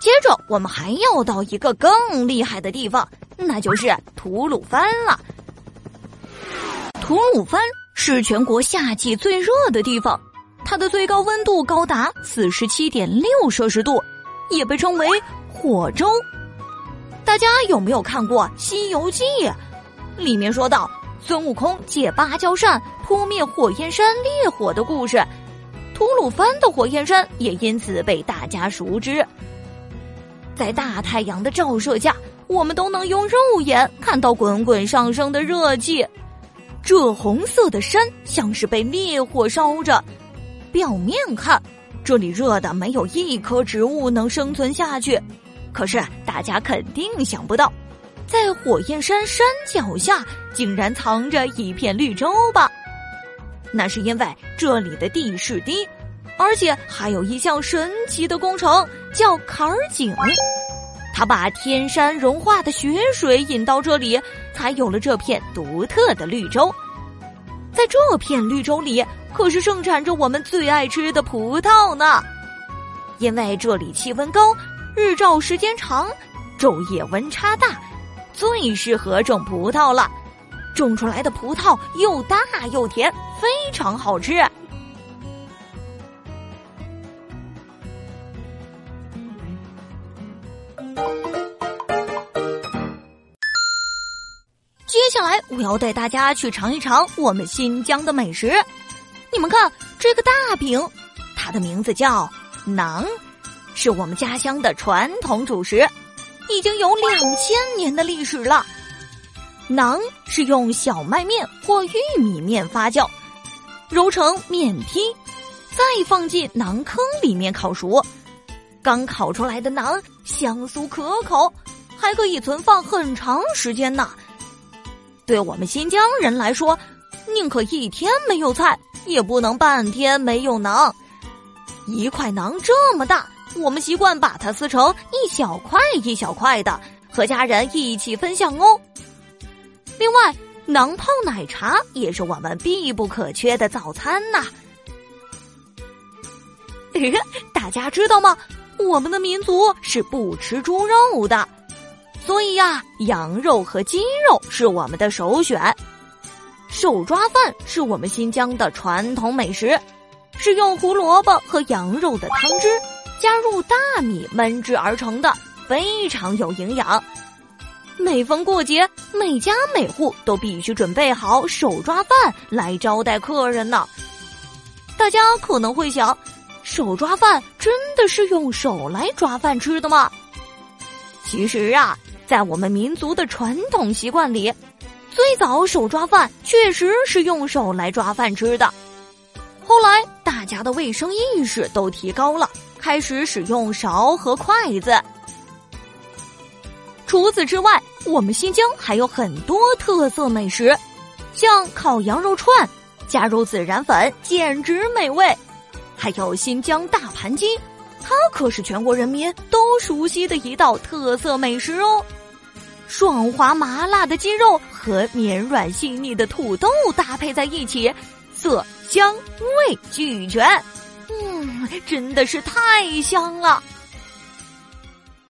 接着，我们还要到一个更厉害的地方，那就是吐鲁番了。吐鲁番是全国夏季最热的地方，它的最高温度高达四十七点六摄氏度，也被称为火州。大家有没有看过《西游记》？里面说到孙悟空借芭蕉扇扑灭火焰山烈火的故事，吐鲁番的火焰山也因此被大家熟知。在大太阳的照射下，我们都能用肉眼看到滚滚上升的热气。这红色的山像是被烈火烧着，表面看，这里热的没有一棵植物能生存下去。可是大家肯定想不到，在火焰山山脚下竟然藏着一片绿洲吧？那是因为这里的地势低。而且还有一项神奇的工程，叫坎儿井，它把天山融化的雪水引到这里，才有了这片独特的绿洲。在这片绿洲里，可是盛产着我们最爱吃的葡萄呢。因为这里气温高，日照时间长，昼夜温差大，最适合种葡萄了。种出来的葡萄又大又甜，非常好吃。接下来我要带大家去尝一尝我们新疆的美食。你们看这个大饼，它的名字叫馕，是我们家乡的传统主食，已经有两千年的历史了。馕是用小麦面或玉米面发酵，揉成面坯，再放进馕坑里面烤熟。刚烤出来的馕香酥可口，还可以存放很长时间呢。对我们新疆人来说，宁可一天没有菜，也不能半天没有馕。一块馕这么大，我们习惯把它撕成一小块一小块的，和家人一起分享哦。另外，馕泡奶茶也是我们必不可缺的早餐呐。大家知道吗？我们的民族是不吃猪肉的。所以呀，羊肉和鸡肉是我们的首选。手抓饭是我们新疆的传统美食，是用胡萝卜和羊肉的汤汁加入大米焖制而成的，非常有营养。每逢过节，每家每户都必须准备好手抓饭来招待客人呢。大家可能会想，手抓饭真的是用手来抓饭吃的吗？其实啊。在我们民族的传统习惯里，最早手抓饭确实是用手来抓饭吃的。后来大家的卫生意识都提高了，开始使用勺和筷子。除此之外，我们新疆还有很多特色美食，像烤羊肉串，加入孜然粉简直美味；还有新疆大盘鸡，它可是全国人民都熟悉的一道特色美食哦。爽滑麻辣的鸡肉和绵软细腻的土豆搭配在一起，色香味俱全，嗯，真的是太香了。